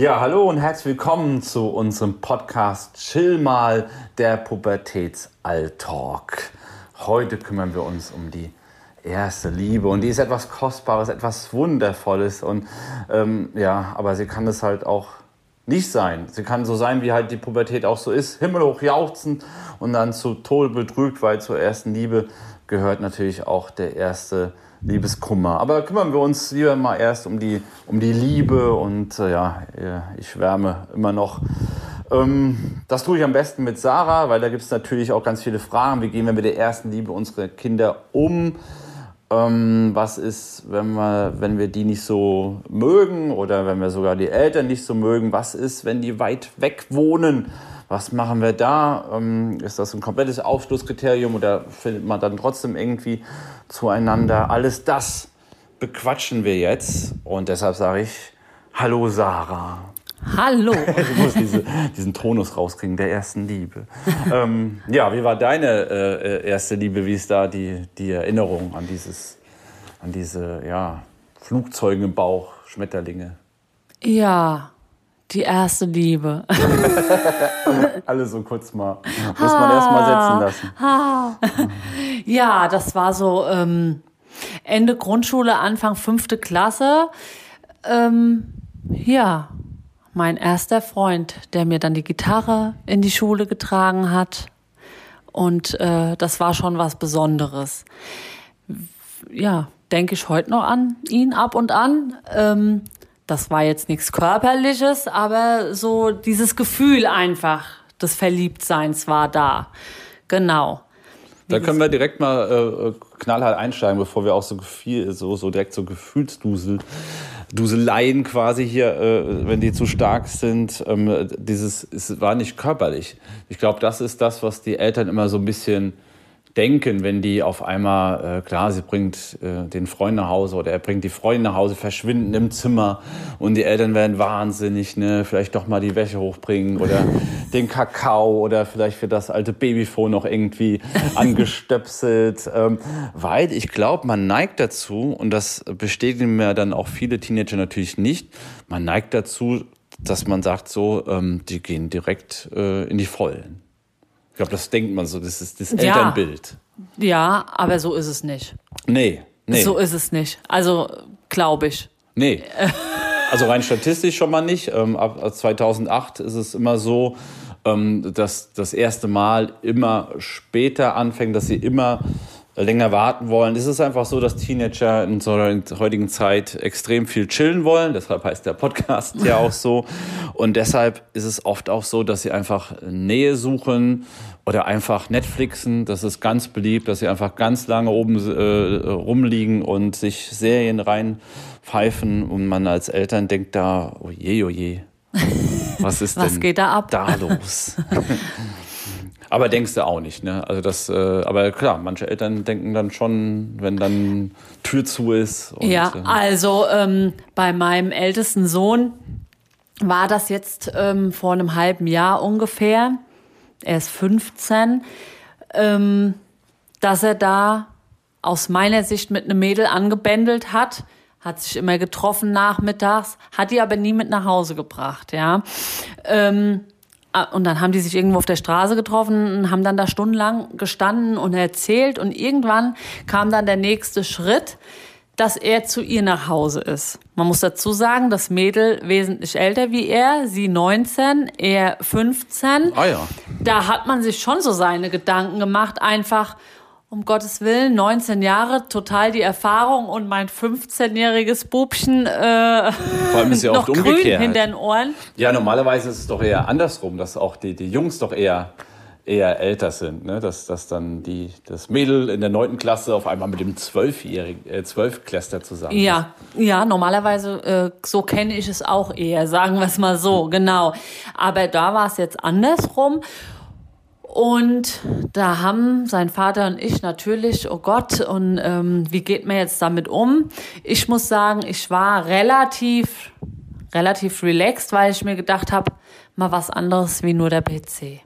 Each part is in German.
Ja, hallo und herzlich willkommen zu unserem Podcast Chill mal, der Pubertätsalltalk. Heute kümmern wir uns um die erste Liebe und die ist etwas Kostbares, etwas Wundervolles und ähm, ja, aber sie kann es halt auch nicht sein. Sie kann so sein, wie halt die Pubertät auch so ist, himmelhoch jauchzend und dann zu Tode betrügt, weil zur ersten Liebe gehört natürlich auch der erste Liebeskummer. Aber kümmern wir uns lieber mal erst um die, um die Liebe und äh, ja, ich schwärme immer noch. Ähm, das tue ich am besten mit Sarah, weil da gibt es natürlich auch ganz viele Fragen. Wie gehen wir mit der ersten Liebe unserer Kinder um? Ähm, was ist, wenn wir, wenn wir die nicht so mögen oder wenn wir sogar die Eltern nicht so mögen? Was ist, wenn die weit weg wohnen? Was machen wir da? Ähm, ist das ein komplettes Aufschlusskriterium oder findet man dann trotzdem irgendwie zueinander? Alles das bequatschen wir jetzt und deshalb sage ich Hallo Sarah. Hallo. du musst diese, diesen Tonus rauskriegen, der ersten Liebe. ähm, ja, wie war deine äh, erste Liebe? Wie ist da die, die Erinnerung an dieses, an diese, ja, Flugzeuge im Bauch, Schmetterlinge? Ja, die erste Liebe. Alle so kurz mal, muss man erst mal setzen lassen. ja, das war so ähm, Ende Grundschule, Anfang fünfte Klasse. Ähm, ja, mein erster Freund, der mir dann die Gitarre in die Schule getragen hat. Und äh, das war schon was Besonderes. Ja, denke ich heute noch an ihn ab und an. Ähm, das war jetzt nichts Körperliches, aber so dieses Gefühl einfach des Verliebtseins war da. Genau. Da können wir direkt mal äh, knallhart einsteigen, bevor wir auch so, viel, so, so direkt so Gefühlsdusel Duseleien quasi hier, äh, wenn die zu stark sind. Ähm, dieses, es war nicht körperlich. Ich glaube, das ist das, was die Eltern immer so ein bisschen denken, wenn die auf einmal, äh, klar, sie bringt äh, den Freund nach Hause oder er bringt die Freundin nach Hause, verschwinden im Zimmer und die Eltern werden wahnsinnig, ne, vielleicht doch mal die Wäsche hochbringen oder den Kakao oder vielleicht wird das alte Babyphone noch irgendwie angestöpselt, ähm, weil ich glaube, man neigt dazu und das bestätigen mir dann auch viele Teenager natürlich nicht, man neigt dazu, dass man sagt so, ähm, die gehen direkt äh, in die Vollen glaube, das denkt man so, das ist das Elternbild. Ja, aber so ist es nicht. Nee, nee. So ist es nicht. Also, glaube ich. Nee. Also rein statistisch schon mal nicht. Ähm, ab 2008 ist es immer so, ähm, dass das erste Mal immer später anfängt, dass sie immer länger warten wollen. Es ist einfach so, dass Teenager in so einer heutigen Zeit extrem viel chillen wollen. Deshalb heißt der Podcast ja auch so. Und deshalb ist es oft auch so, dass sie einfach Nähe suchen oder einfach Netflixen. Das ist ganz beliebt, dass sie einfach ganz lange oben äh, rumliegen und sich Serien reinpfeifen. Und man als Eltern denkt da, oh je, oh je. Was ist Was denn geht da ab? Da los. Aber denkst du auch nicht, ne? Also das, äh, aber klar, manche Eltern denken dann schon, wenn dann Tür zu ist. Und, ja, äh, also ähm, bei meinem ältesten Sohn war das jetzt ähm, vor einem halben Jahr ungefähr. Er ist 15, ähm, dass er da aus meiner Sicht mit einem Mädel angebändelt hat hat sich immer getroffen nachmittags, hat die aber nie mit nach Hause gebracht, ja. Ähm, und dann haben die sich irgendwo auf der Straße getroffen und haben dann da stundenlang gestanden und erzählt. Und irgendwann kam dann der nächste Schritt, dass er zu ihr nach Hause ist. Man muss dazu sagen, das Mädel wesentlich älter wie er, sie 19, er 15. Ah ja. Da hat man sich schon so seine Gedanken gemacht, einfach, um Gottes Willen, 19 Jahre, total die Erfahrung und mein 15-jähriges Bubchen äh, Vor allem ist ja noch oft grün umgekehrt. hinter den Ohren. Ja, normalerweise ist es doch eher andersrum, dass auch die, die Jungs doch eher eher älter sind, ne? dass, dass dann die, das Mädel in der neunten Klasse auf einmal mit dem zwölfjährigen äh, Zwölfkläster zusammen Ja, ja, normalerweise äh, so kenne ich es auch eher, sagen wir es mal so, genau. Aber da war es jetzt andersrum. Und da haben sein Vater und ich natürlich, oh Gott, und ähm, wie geht man jetzt damit um? Ich muss sagen, ich war relativ, relativ relaxed, weil ich mir gedacht habe, mal was anderes wie nur der PC.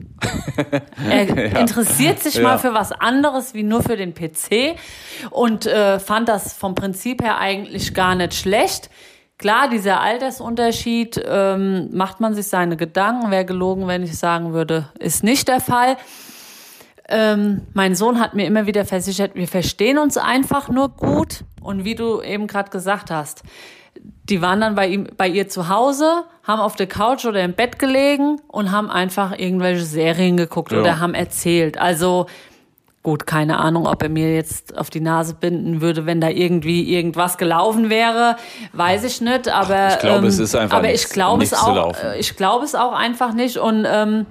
er ja. interessiert sich ja. mal für was anderes wie nur für den PC und äh, fand das vom Prinzip her eigentlich gar nicht schlecht. Klar, dieser Altersunterschied, ähm, macht man sich seine Gedanken. Wäre gelogen, wenn ich sagen würde, ist nicht der Fall. Ähm, mein Sohn hat mir immer wieder versichert, wir verstehen uns einfach nur gut. Und wie du eben gerade gesagt hast, die waren dann bei ihm, bei ihr zu Hause, haben auf der Couch oder im Bett gelegen und haben einfach irgendwelche Serien geguckt Ja. oder haben erzählt. Also gut, keine Ahnung, ob er mir jetzt auf die Nase binden würde, wenn da irgendwie irgendwas gelaufen wäre, weiß ich nicht. Aber Ich glaube, ähm, es ist einfach aber nichts- ich glaube es auch. Ich glaube es auch einfach nicht und ähm,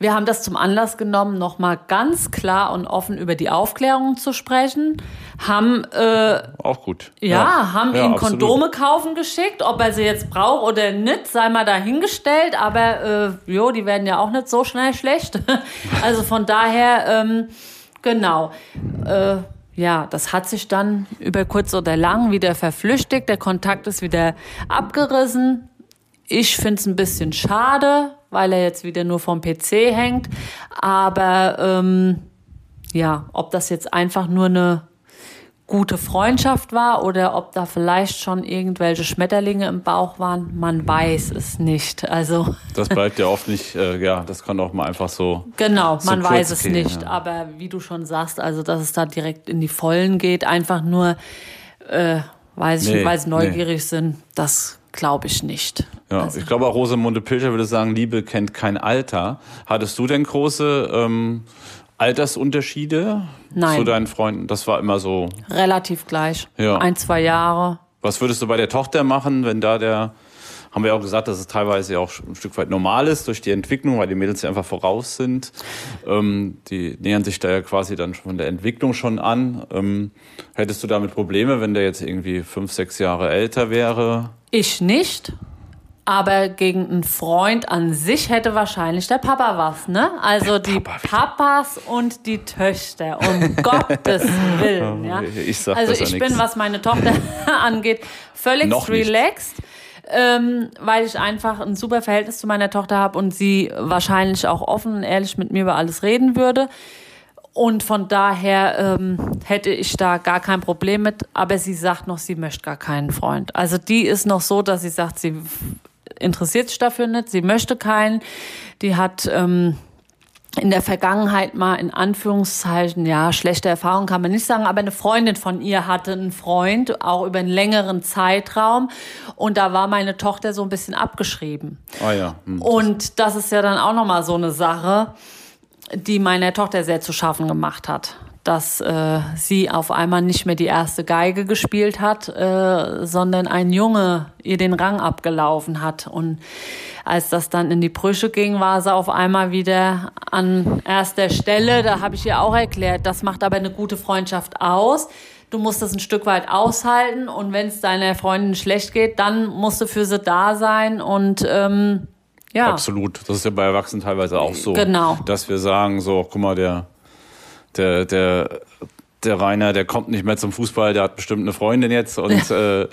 wir haben das zum Anlass genommen, nochmal ganz klar und offen über die Aufklärung zu sprechen. Haben äh, Auch gut. ja, haben Ja, ihm absolut. Kondome kaufen geschickt, ob er sie jetzt braucht oder nicht, sei mal dahingestellt, aber äh, jo, die werden ja auch nicht so schnell schlecht. also von daher, ähm, genau. Äh, ja, das hat sich dann über kurz oder lang wieder verflüchtigt, der Kontakt ist wieder abgerissen. Ich finde es ein bisschen schade, weil er jetzt wieder nur vom PC hängt, aber ähm, ja, ob das jetzt einfach nur eine gute Freundschaft war oder ob da vielleicht schon irgendwelche Schmetterlinge im Bauch waren, man weiß es nicht. Also Das bleibt ja oft nicht, äh, ja, das kann auch mal einfach so. genau, man weiß es gehen, nicht. ja. Aber wie du schon sagst, also dass es da direkt in die Vollen geht, einfach nur, äh, weiß ich Nee, nicht, weil sie nee. neugierig sind, das glaube ich nicht. Ja, Also- ich glaube auch Rosamunde Pilcher würde sagen, Liebe kennt kein Alter. Hattest du denn große ähm, Altersunterschiede Nein. zu deinen Freunden? Das war immer so. Relativ gleich. Ja. Ein, zwei Jahre. Was würdest du bei der Tochter machen, wenn da der, haben wir auch gesagt, dass es teilweise ja auch ein Stück weit normal ist durch die Entwicklung, weil die Mädels ja einfach voraus sind. Ähm, die nähern sich da ja quasi dann schon von der Entwicklung schon an. Ähm, hättest du damit Probleme, wenn der jetzt irgendwie fünf, sechs Jahre älter wäre? Ich nicht. Aber gegen einen Freund an sich hätte wahrscheinlich der Papa was, ne? Also die Papa. Papas und die Töchter, um Gottes Willen, ja. Ich sag also ich bin, was meine Tochter angeht, völlig Noch nicht. relaxed. Ähm, weil ich einfach ein super Verhältnis zu meiner Tochter habe und sie wahrscheinlich auch offen und ehrlich mit mir über alles reden würde. Und von daher ähm, hätte ich da gar kein Problem mit. Aber sie sagt noch, sie möchte gar keinen Freund. Also die ist noch so, dass sie sagt, sie interessiert sich dafür nicht, sie möchte keinen. Die hat ähm, in der Vergangenheit mal in Anführungszeichen, ja, schlechte Erfahrungen kann man nicht sagen, aber eine Freundin von ihr hatte einen Freund, auch über einen längeren Zeitraum. Und da war meine Tochter so ein bisschen abgeschrieben. Ah ja. Hm. Und das ist ja dann auch nochmal so eine Sache, die meiner Tochter sehr zu schaffen gemacht hat. Dass äh, sie auf einmal nicht mehr die erste Geige gespielt hat, äh, sondern ein Junge ihr den Rang abgelaufen hat. Und als das dann in die Brüche ging, war sie auf einmal wieder an erster Stelle. Da habe ich ihr auch erklärt, das macht aber eine gute Freundschaft aus. Du musst es ein Stück weit aushalten und wenn es deiner Freundin schlecht geht, dann musst du für sie da sein und ähm, ja. Absolut. Das ist ja bei Erwachsenen teilweise auch so. Genau. Dass wir sagen, so, guck mal, der, der, der, der Rainer, der kommt nicht mehr zum Fußball, der hat bestimmt eine Freundin jetzt und äh,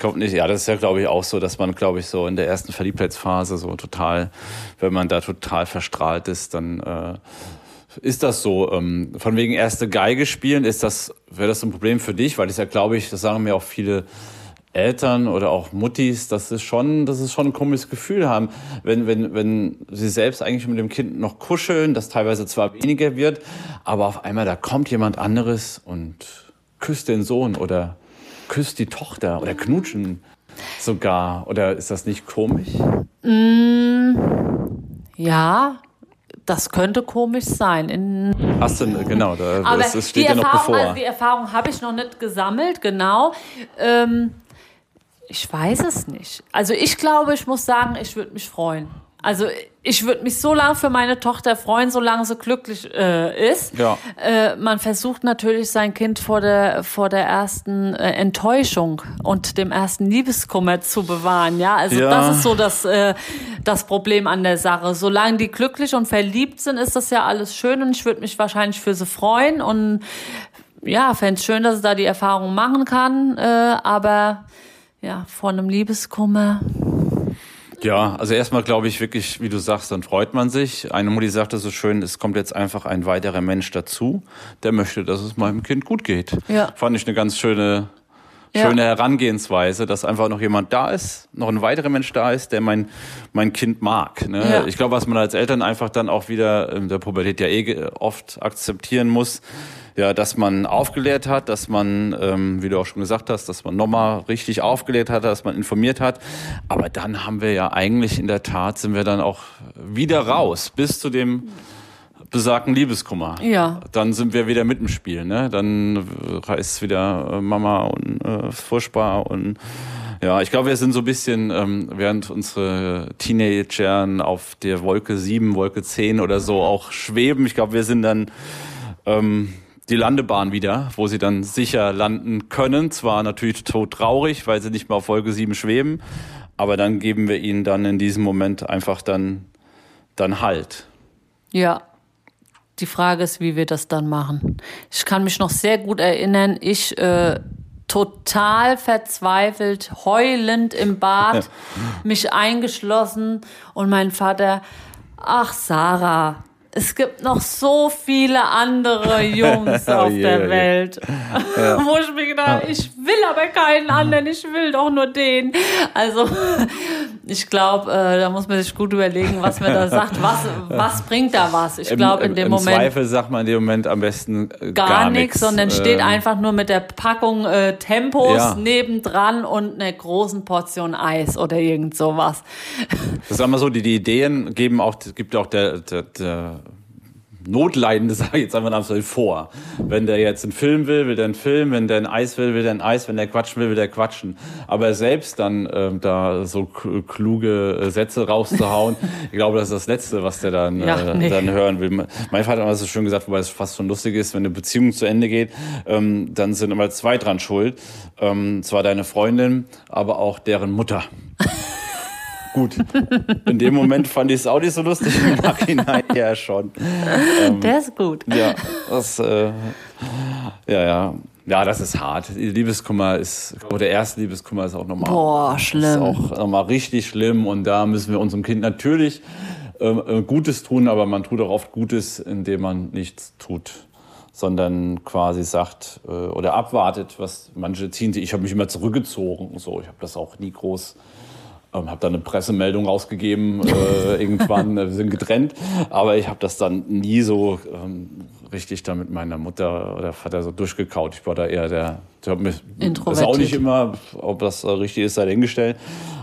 kommt nicht. Ja, das ist ja, glaube ich, auch so, dass man, glaube ich, so in der ersten Verliebtheitsphase so total, wenn man da total verstrahlt ist, dann äh, ist das so. Ähm, von wegen erste Geige spielen, ist das, wäre das ein Problem für dich? Weil das ja, glaube ich, das sagen mir auch viele Eltern oder auch Muttis, dass es schon, dass es schon ein komisches Gefühl haben, wenn, wenn, wenn sie selbst eigentlich mit dem Kind noch kuscheln, das teilweise zwar weniger wird, aber auf einmal da kommt jemand anderes und küsst den Sohn oder küsst die Tochter oder knutschen sogar. Oder ist das nicht komisch? Ja, das könnte komisch sein. In, Hast du, genau, da, aber das, das steht die dir noch bevor. also die Erfahrung habe ich noch nicht gesammelt, genau. Ähm, ich weiß es nicht. Also ich glaube, ich muss sagen, ich würde mich freuen. Also ich würde mich so lange für meine Tochter freuen, solange sie glücklich äh, ist. Ja. Äh, man versucht natürlich sein Kind vor der vor der ersten äh, Enttäuschung und dem ersten Liebeskummer zu bewahren. Ja, also Ja. das ist so das äh, das Problem an der Sache. Solange die glücklich und verliebt sind, ist das ja alles schön und ich würde mich wahrscheinlich für sie freuen und ja, fände es schön, dass sie da die Erfahrung machen kann. Äh, aber ja, vor einem Liebeskummer. Ja, also erstmal glaube ich wirklich, wie du sagst, dann freut man sich. Eine Mutti sagte so schön, es kommt jetzt einfach ein weiterer Mensch dazu, der möchte, dass es meinem Kind gut geht. Ja. Fand ich eine ganz schöne, schöne Herangehensweise, dass einfach noch jemand da ist, noch ein weiterer Mensch da ist, der mein, mein Kind mag. Ne? Ja. Ich glaube, was man als Eltern einfach dann auch wieder in der Pubertät ja eh oft akzeptieren muss, ja, dass man aufgelehrt hat, dass man, ähm, wie du auch schon gesagt hast, dass man nochmal richtig aufgelehrt hat, dass man informiert hat. Aber dann haben wir ja eigentlich in der Tat, sind wir dann auch wieder raus, bis zu dem besagten Liebeskummer. Ja. Dann sind wir wieder mit im Spiel, ne? Dann äh, heißt es wieder äh, Mama und äh, furchtbar und ja, ich glaube, wir sind so ein bisschen, ähm, während unsere Teenagern auf der Wolke 7, Wolke 10 oder so auch schweben. Ich glaube, wir sind dann ähm, die Landebahn wieder, wo sie dann sicher landen können. Zwar natürlich tot traurig, weil sie nicht mehr auf Wolke 7 schweben, aber dann geben wir ihnen dann in diesem Moment einfach dann, dann Halt. Ja. Die Frage ist, wie wir das dann machen. Ich kann mich noch sehr gut erinnern, ich äh, total verzweifelt, heulend im Bad, mich eingeschlossen und mein Vater, ach Sarah, es gibt noch so viele andere Jungs auf je, der je. Welt. Wo ich mir gedacht habe, ich will aber keinen anderen, ich will doch nur den. Also ich glaube, äh, da muss man sich gut überlegen, was man da sagt. Was, was bringt da was? Ich glaube, in Im- dem im Moment Zweifel sagt man in dem Moment am besten äh, gar, gar nichts, sondern steht Ähm, einfach nur mit der Packung äh, Tempos Ja. nebendran und einer großen Portion Eis oder irgend sowas. Das sagen wir so, die, die Ideen geben auch, gibt auch der, der, der Notleidende, sage ich jetzt einfach mal so, vor. Wenn der jetzt einen Film will, will der einen Film, wenn der ein Eis will, will der ein Eis, wenn der quatschen will, will der quatschen. Aber selbst dann ähm, da so kluge äh, Sätze rauszuhauen, ich glaube, das ist das Letzte, was der dann, Ja, äh, nee. dann hören will. Mein Vater hat immer so schön gesagt, wobei es fast schon lustig ist, wenn eine Beziehung zu Ende geht, ähm, dann sind immer zwei dran schuld. Ähm, zwar deine Freundin, aber auch deren Mutter. Gut. In dem Moment fand ich es auch nicht so lustig, im Nachhinein ja schon. Der ist gut. Ja, das, äh, ja, ja. Ja, das ist hart. Liebeskummer ist, oder der erste Liebeskummer ist auch nochmal. Boah, schlimm. Ist auch nochmal richtig schlimm und da müssen wir unserem Kind natürlich ähm, äh, Gutes tun, aber man tut auch oft Gutes, indem man nichts tut, sondern quasi sagt äh, oder abwartet, was manche ziehen. Ich habe mich immer zurückgezogen, so. Ich habe das auch nie groß ähm, habe dann eine Pressemeldung rausgegeben, äh, irgendwann, äh, wir sind getrennt, aber ich habe das dann nie so ähm, richtig da mit meiner Mutter oder Vater so durchgekaut. Ich war da eher der, mich, das ist auch nicht immer, ob das richtig ist, sei dahingestellt,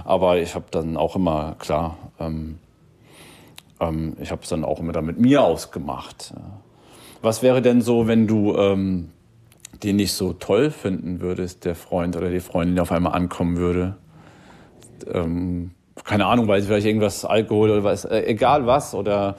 aber ich habe dann auch immer, klar, ähm, ähm, ich habe es dann auch immer dann mit mir ausgemacht. Was wäre denn so, wenn du ähm, den nicht so toll finden würdest, der Freund oder die Freundin, die auf einmal ankommen würde? Ähm, keine Ahnung, weil sie vielleicht irgendwas Alkohol oder was, äh, egal was oder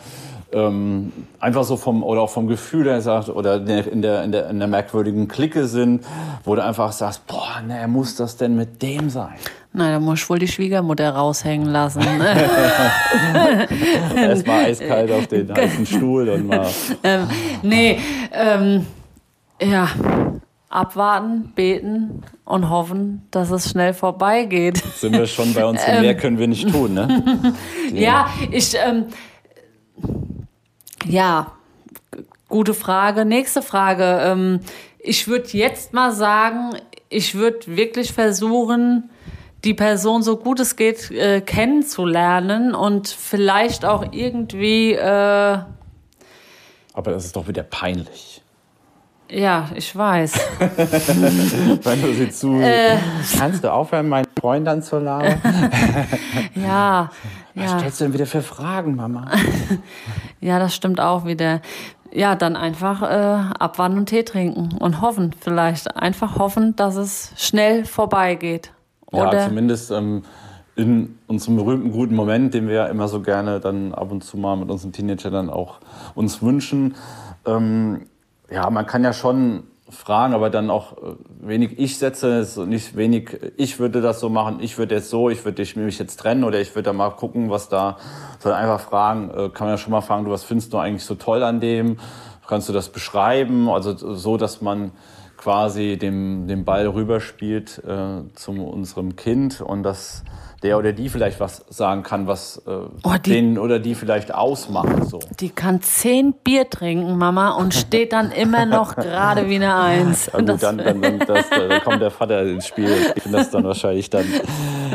ähm, einfach so vom oder auch vom Gefühl her sagt oder in der, in der in der in der merkwürdigen Clique sind, wo du einfach sagst, boah, ne, muss das denn mit dem sein? Na, da muss ich wohl die Schwiegermutter raushängen lassen. Erstmal eiskalt auf den heißen Stuhl und mal ähm, nee, ähm, ja, abwarten, beten und hoffen, dass es schnell vorbeigeht. sind wir schon bei uns. Mehr können wir nicht tun, ne? Ja, ich, ähm, ja, gute Frage. Nächste Frage. Ähm, ich würde jetzt mal sagen, ich würde wirklich versuchen, die Person so gut es geht äh, kennenzulernen und vielleicht auch irgendwie, äh, Aber das ist doch wieder peinlich. Ja, ich weiß. Wenn du sie zu. Äh. Kannst du aufhören, meinen Freund dann zu labern? Ja, Was ja. stellst du denn wieder für Fragen, Mama? Ja, das stimmt auch wieder. Ja, dann einfach äh, abwarten und Tee trinken und hoffen, vielleicht einfach hoffen, dass es schnell vorbeigeht. Ja, Oder zumindest ähm, in unserem berühmten guten Moment, den wir ja immer so gerne dann ab und zu mal mit unseren Teenagern dann auch uns wünschen. Ähm, ja, man kann ja schon fragen, aber dann auch äh, wenig Ich setze, ist nicht wenig ich würde das so machen, ich würde jetzt so, ich würde mich jetzt trennen oder ich würde da mal gucken, was da, sondern einfach fragen, äh, kann man ja schon mal fragen, du, was findest du eigentlich so toll an dem? Kannst du das beschreiben? Also so, dass man quasi dem, den Ball rüberspielt äh, zu unserem Kind und das der oder die vielleicht was sagen kann, was äh, Oh, die- den oder die vielleicht ausmacht. So. Die kann zehn Bier trinken, Mama, und steht dann immer noch gerade wie eine Eins. Ja, gut, dann, dann, dann, das, da kommt der Vater ins Spiel. Ich finde das dann wahrscheinlich dann.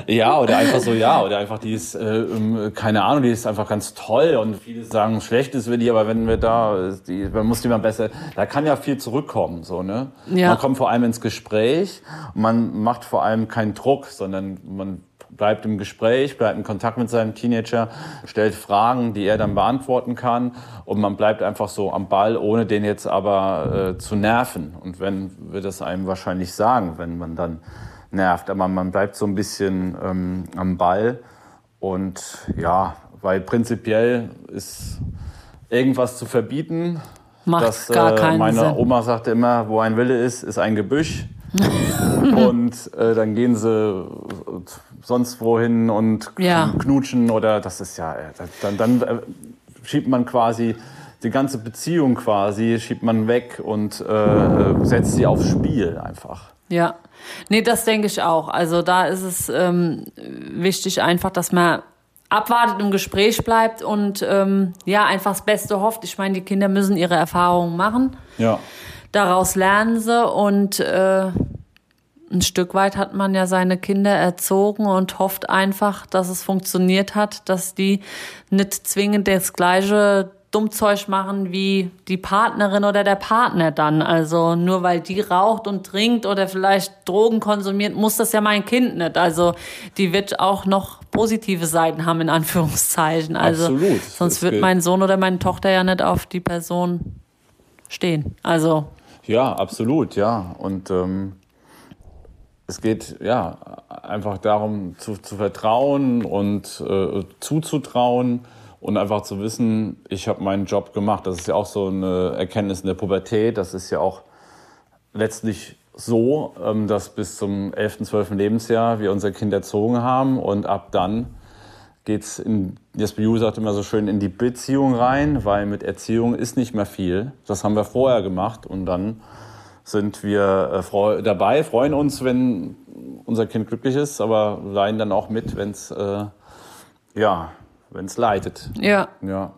Ja, oder einfach so, ja, oder einfach die ist, äh, ähm, keine Ahnung, die ist einfach ganz toll und viele sagen, schlecht ist wir die, aber wenn wir da, die, man muss die mal besser, da kann ja viel zurückkommen, so, ne? Ja. Man kommt vor allem ins Gespräch man macht vor allem keinen Druck, sondern man bleibt im Gespräch, bleibt in Kontakt mit seinem Teenager, stellt Fragen, die er dann beantworten kann und man bleibt einfach so am Ball, ohne den jetzt aber äh, zu nerven. Und wenn wir das einem wahrscheinlich sagen, wenn man dann nervt, aber man bleibt so ein bisschen ähm, am Ball und ja, weil prinzipiell ist irgendwas zu verbieten. Macht das, gar keinen meine Sinn. Oma sagte immer, wo ein Wille ist, ist ein Gebüsch. und äh, dann gehen sie äh, sonst wohin und Ja. knutschen oder das ist ja, äh, dann, dann äh, schiebt man quasi die ganze Beziehung quasi, schiebt man weg und äh, setzt sie aufs Spiel einfach. Ja, nee, das denke ich auch. Also da ist es ähm, wichtig einfach, dass man abwartet, im Gespräch bleibt und ähm, ja, einfach das Beste hofft. Ich meine, die Kinder müssen ihre Erfahrungen machen. Ja. Daraus lernen sie und äh, ein Stück weit hat man ja seine Kinder erzogen und hofft einfach, dass es funktioniert hat, dass die nicht zwingend das gleiche Dummzeug machen wie die Partnerin oder der Partner dann. Also nur weil die raucht und trinkt oder vielleicht Drogen konsumiert, muss das ja mein Kind nicht. Also die wird auch noch positive Seiten haben, in Anführungszeichen. Also Absolut. sonst wird mein Sohn oder meine Tochter ja nicht auf die Person stehen. Also Ja, absolut, ja. Und ähm, es geht ja einfach darum zu, zu vertrauen und äh, zuzutrauen und einfach zu wissen, ich habe meinen Job gemacht. Das ist ja auch so eine Erkenntnis in der Pubertät. Das ist ja auch letztlich so, ähm, dass bis zum 11., 12. Lebensjahr wir unser Kind erzogen haben und ab dann geht's in, Jesper Juhl sagt immer so schön, in die Beziehung rein, weil mit Erziehung ist nicht mehr viel. Das haben wir vorher gemacht und dann sind wir äh, freu dabei, freuen uns, wenn unser Kind glücklich ist, aber leiden dann auch mit, wenn es äh, ja, wenn's leidet. ja. Ja.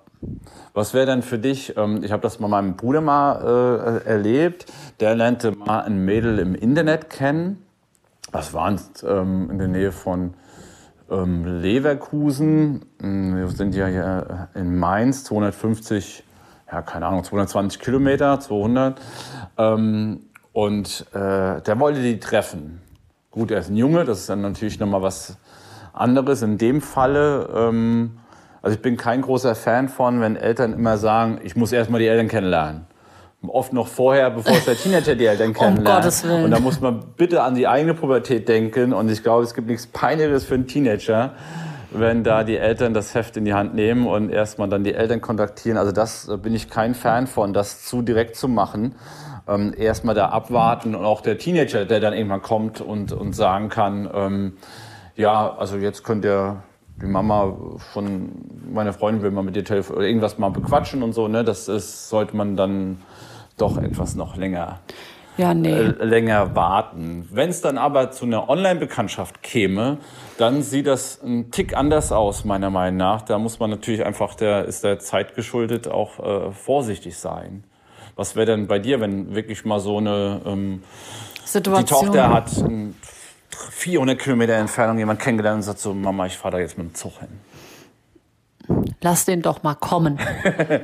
Was wäre denn für dich, ähm, ich habe das bei meinem Bruder mal äh, erlebt, der lernte mal ein Mädel im Internet kennen. Das war ähm, in der Nähe von ähm, Leverkusen. Mm, Wir sind ja hier in Mainz, 250, ja keine Ahnung, 220 Kilometer, 200. Ähm, und äh, der wollte die treffen. Gut, er ist ein Junge, das ist dann natürlich nochmal was anderes. In dem Falle, ähm, also ich bin kein großer Fan von, wenn Eltern immer sagen, ich muss erstmal die Eltern kennenlernen. Oft noch vorher, bevor es der Teenager die Eltern kennenlernt. Gottes Willen. Und da muss man bitte an die eigene Pubertät denken. Und ich glaube, es gibt nichts Peinlicheres für einen Teenager, wenn da die Eltern das Heft in die Hand nehmen und erstmal dann die Eltern kontaktieren. Also das äh, bin ich kein Fan von, das zu direkt zu machen. Ähm, erstmal da abwarten und auch der Teenager, der dann irgendwann kommt und, und sagen kann, ähm, ja, also jetzt könnt ihr die Mama von meiner Freundin will mal mit dir telefonieren oder irgendwas mal bequatschen und so, ne? Das ist, sollte man dann doch etwas noch länger Ja, nee. äh, länger warten. Wenn es dann aber zu einer Online-Bekanntschaft käme, dann sieht das ein Tick anders aus, meiner Meinung nach. Da muss man natürlich einfach, der ist der Zeit geschuldet, auch äh, vorsichtig sein. Was wäre denn bei dir, wenn wirklich mal so eine, ähm, die Situation. Tochter hat in 400 Kilometer Entfernung jemand kennengelernt und sagt so, Mama, ich fahre da jetzt mit dem Zug hin. Lass den doch mal kommen.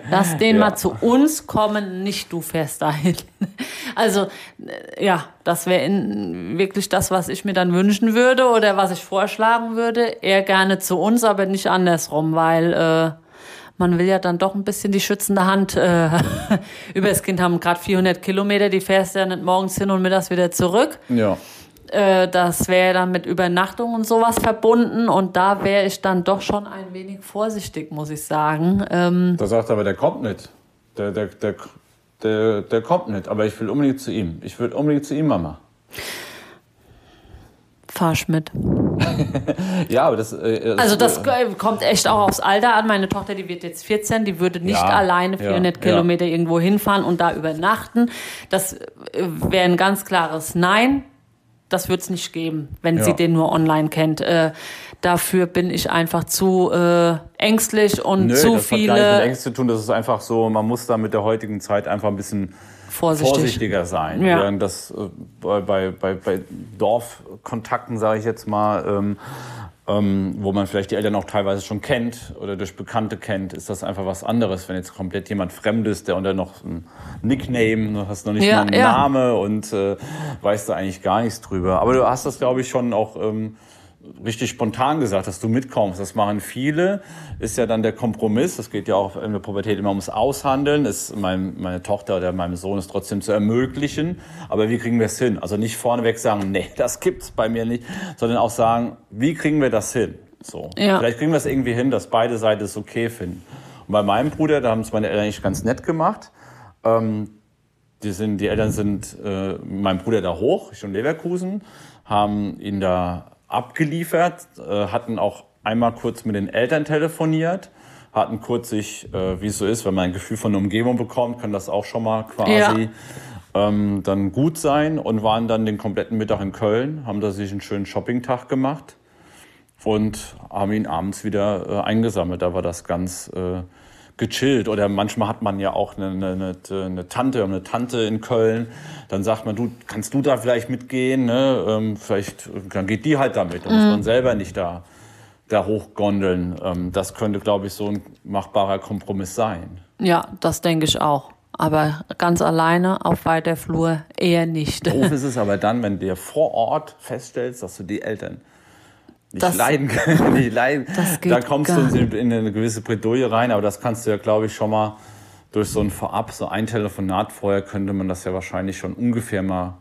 Lass den Ja. mal zu uns kommen, nicht du fährst dahin. Also, äh, ja, das wäre wirklich das, was ich mir dann wünschen würde oder was ich vorschlagen würde. Eher gerne zu uns, aber nicht andersrum, weil äh, man will ja dann doch ein bisschen die schützende Hand äh, über das Kind haben. Gerade 400 Kilometer, die fährst du ja nicht morgens hin und mittags wieder zurück. Ja. Äh, das wäre dann mit Übernachtung und sowas verbunden und da wäre ich dann doch schon ein wenig vorsichtig, muss ich sagen. Ähm, Da sagt er aber, der kommt nicht. Der, der, der, der, der kommt nicht, aber ich will unbedingt zu ihm. Ich will unbedingt zu ihm, Mama. fahrsch mit. Ja, aber das. Äh, Also das äh, kommt echt auch aufs Alter an. Meine Tochter, die wird jetzt 14, die würde nicht Ja, alleine ja, 400 ja. Kilometer irgendwo hinfahren und da übernachten. Das äh, wäre ein ganz klares Nein. Das wird es nicht geben, wenn ja. sie den nur online kennt. Äh, dafür bin ich einfach zu äh, ängstlich und Nö, zu das viele. Hat gar nicht mit Ängsten zu tun. Das ist einfach so, man muss da mit der heutigen Zeit einfach ein bisschen Vorsichtig. vorsichtiger sein. Ja. Das äh, bei, bei, bei, bei Dorfkontakten, sage ich jetzt mal, ähm, ähm, wo man vielleicht die Eltern auch teilweise schon kennt oder durch Bekannte kennt, ist das einfach was anderes. Wenn jetzt komplett jemand Fremdes, der unter noch ein Nickname, du hast noch nicht ja, mal einen ja. Name und äh, weißt da eigentlich gar nichts drüber. Aber du hast das, glaube ich, schon auch ähm, richtig spontan gesagt, dass du mitkommst. Das machen viele. Ist ja dann der Kompromiss. Das geht ja auch in der Pubertät immer ums Aushandeln. Ist mein, meine Tochter oder meinem Sohn ist trotzdem zu ermöglichen. Aber wie kriegen wir es hin? Also nicht vorneweg sagen, nee, das gibt's bei mir nicht, sondern auch sagen, wie kriegen wir das hin? So. Ja. Vielleicht kriegen wir es irgendwie hin, dass beide Seiten es okay finden. Und bei meinem Bruder, da haben es meine Eltern eigentlich ganz nett gemacht. Ähm, die, sind, die Eltern sind äh, mein Bruder da hoch, ich und Leverkusen, haben ihn da abgeliefert, äh, hatten auch einmal kurz mit den Eltern telefoniert, hatten kurz sich, äh, wie es so ist, wenn man ein Gefühl von der Umgebung bekommt, kann das auch schon mal quasi ja. ähm, dann gut sein und waren dann den kompletten Mittag in Köln, haben da sich einen schönen Shoppingtag gemacht und haben ihn abends wieder äh, eingesammelt. Da war das ganz äh, gechillt. Oder manchmal hat man ja auch eine, eine, eine Tante, eine Tante in Köln. Dann sagt man, du, kannst du da vielleicht mitgehen? Ne? Ähm, vielleicht, dann geht die halt damit. Dann mhm. muss man selber nicht da, da hochgondeln. Ähm, das könnte, glaube ich, so ein machbarer Kompromiss sein. Ja, das denke ich auch. Aber ganz alleine auf weiter Flur eher nicht. Doof ist es aber dann, wenn du vor Ort feststellst, dass du die Eltern nicht das, leiden können. nicht leiden. da kommst du in eine gewisse Bredouille rein, aber das kannst du ja, glaube ich, schon mal durch so ein Vorab, so ein Telefonat vorher, könnte man das ja wahrscheinlich schon ungefähr mal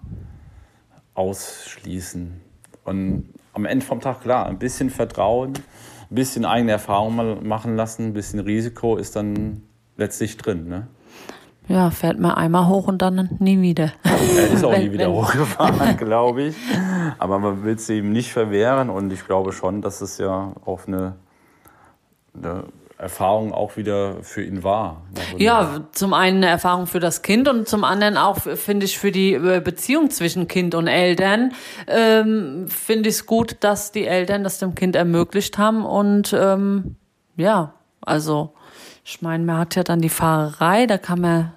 ausschließen. Und am Ende vom Tag, klar, ein bisschen Vertrauen, ein bisschen eigene Erfahrung mal machen lassen, ein bisschen Risiko ist dann letztlich drin. Ne? Ja, fährt man einmal hoch und dann nie wieder. Er ist auch nie wieder hochgefahren, glaube ich. Aber man will es ihm nicht verwehren und ich glaube schon, dass es ja auf eine, eine Erfahrung auch wieder für ihn war. Ja, zum einen eine Erfahrung für das Kind und zum anderen auch, finde ich, für die äh, Beziehung zwischen Kind und Eltern, ähm, finde ich es gut, dass die Eltern das dem Kind ermöglicht haben und ähm, ja, also ich meine, man hat ja dann die Fahrerei, da kann man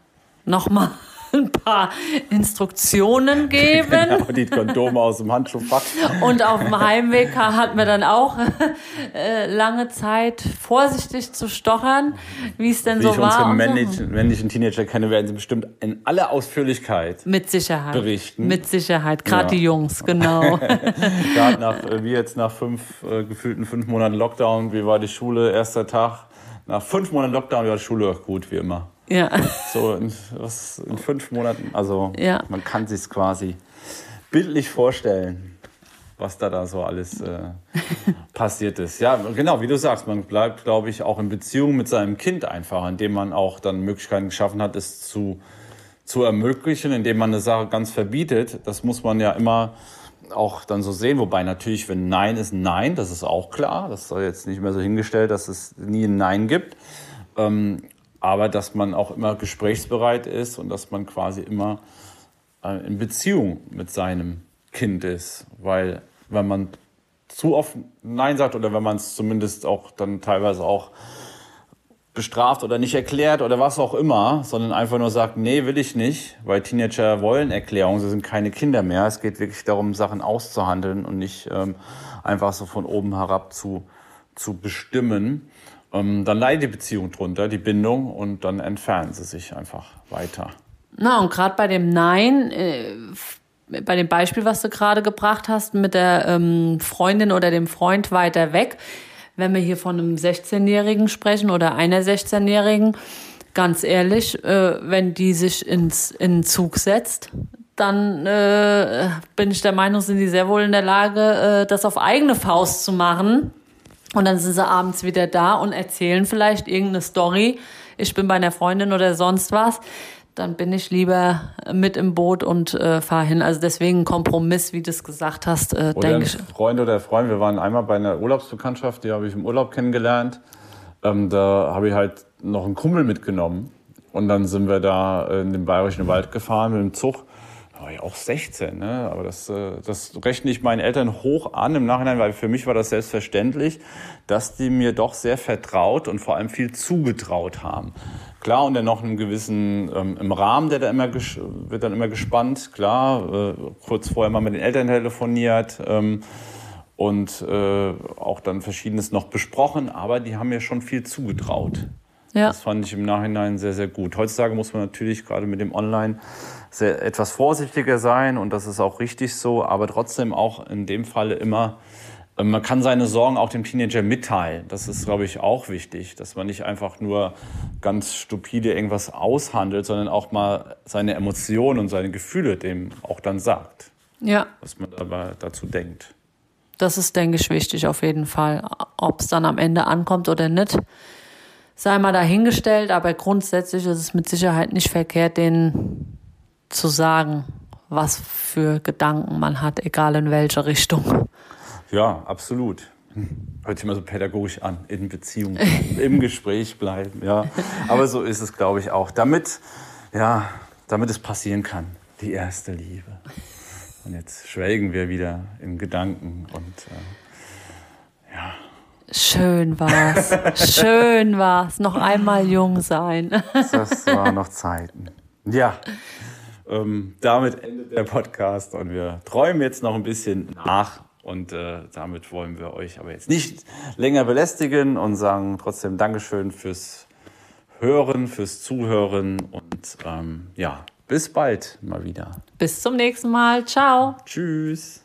nochmal ein paar Instruktionen geben. Genau, die Kondome aus dem Handschuhfach. Und auf dem Heimweg hat man dann auch äh, lange Zeit vorsichtig zu stochern, wie es denn wie so ich war. Unsere männlichen, männlichen Teenager kenne, werden sie bestimmt in aller Ausführlichkeit mit Sicherheit berichten. Mit Sicherheit, gerade ja. die Jungs, genau. Gerade nach, wie jetzt nach fünf äh, gefühlten fünf Monaten Lockdown, wie war die Schule, erster Tag? Nach fünf Monaten Lockdown war die Schule auch gut, wie immer. Ja. So in, was, in fünf Monaten. Also ja. man kann sich quasi bildlich vorstellen, was da da so alles äh, passiert ist. Ja, genau, wie du sagst, man bleibt, glaube ich, auch in Beziehung mit seinem Kind einfach, indem man auch dann Möglichkeiten geschaffen hat, es zu, zu ermöglichen, indem man eine Sache ganz verbietet. Das muss man ja immer auch dann so sehen. Wobei natürlich, wenn Nein ist Nein, das ist auch klar. Das soll jetzt nicht mehr so hingestellt, dass es nie ein Nein gibt. Ähm, aber dass man auch immer gesprächsbereit ist und dass man quasi immer äh, in Beziehung mit seinem Kind ist. Weil wenn man zu oft Nein sagt oder wenn man es zumindest auch dann teilweise auch bestraft oder nicht erklärt oder was auch immer, sondern einfach nur sagt, nee, will ich nicht, weil Teenager wollen Erklärungen, sie sind keine Kinder mehr. Es geht wirklich darum, Sachen auszuhandeln und nicht ähm, einfach so von oben herab zu, zu bestimmen. Ähm, dann leidet die Beziehung drunter, die Bindung, und dann entfernen sie sich einfach weiter. Na, und gerade bei dem Nein, äh, bei dem Beispiel, was du gerade gebracht hast, mit der ähm, Freundin oder dem Freund weiter weg, wenn wir hier von einem 16-Jährigen sprechen oder einer 16-Jährigen, ganz ehrlich, äh, wenn die sich ins, in den Zug setzt, dann äh, bin ich der Meinung, sind die sehr wohl in der Lage, äh, das auf eigene Faust zu machen. Und dann sind sie abends wieder da und erzählen vielleicht irgendeine Story. Ich bin bei einer Freundin oder sonst was dann bin ich lieber mit im Boot und äh, fahre hin. Also deswegen Kompromiss, wie du es gesagt hast, äh, denke ich. Freund oder Freund, wir waren einmal bei einer Urlaubsbekanntschaft, die habe ich im Urlaub kennengelernt. Ähm, da habe ich halt noch einen Kumpel mitgenommen. Und dann sind wir da in den Bayerischen Wald gefahren mit dem Zug. Oh, ja auch 16, ne? aber das, äh, das rechne ich meinen Eltern hoch an im Nachhinein, weil für mich war das selbstverständlich, dass die mir doch sehr vertraut und vor allem viel zugetraut haben. Klar, und dann noch einen gewissen ähm, im Rahmen, der da immer wird dann immer gespannt. Klar, äh, kurz vorher mal mit den Eltern telefoniert ähm, und äh, auch dann verschiedenes noch besprochen, aber die haben mir schon viel zugetraut. Ja. Das fand ich im Nachhinein sehr, sehr gut. Heutzutage muss man natürlich gerade mit dem Online sehr, etwas vorsichtiger sein und das ist auch richtig so, aber trotzdem auch in dem Falle immer ähm, man kann seine Sorgen auch dem Teenager mitteilen. Das ist, glaube ich, auch wichtig, dass man nicht einfach nur ganz stupide irgendwas aushandelt, sondern auch mal seine Emotionen und seine Gefühle dem auch dann sagt. Ja. Was man dabei dazu denkt. Das ist, denke ich, wichtig auf jeden Fall. Ob es dann am Ende ankommt oder nicht, sei mal dahingestellt. Aber grundsätzlich ist es mit Sicherheit nicht verkehrt, denen zu sagen, was für Gedanken man hat, egal in welche Richtung. Ja, absolut. Hört sich mal so pädagogisch an, in Beziehung, im Gespräch bleiben, ja. Aber so ist es, glaube ich, auch. Damit, ja, damit es passieren kann, die erste Liebe. Und jetzt schwelgen wir wieder in Gedanken und äh. Schön war's. Schön war's. Noch einmal jung sein. das waren noch Zeiten. Ja. Ähm, damit endet der Podcast und wir träumen jetzt noch ein bisschen nach und äh, damit wollen wir euch aber jetzt nicht länger belästigen und sagen trotzdem Dankeschön fürs Hören, fürs Zuhören und ähm, ja, bis bald mal wieder. Bis zum nächsten Mal. Ciao. Tschüss.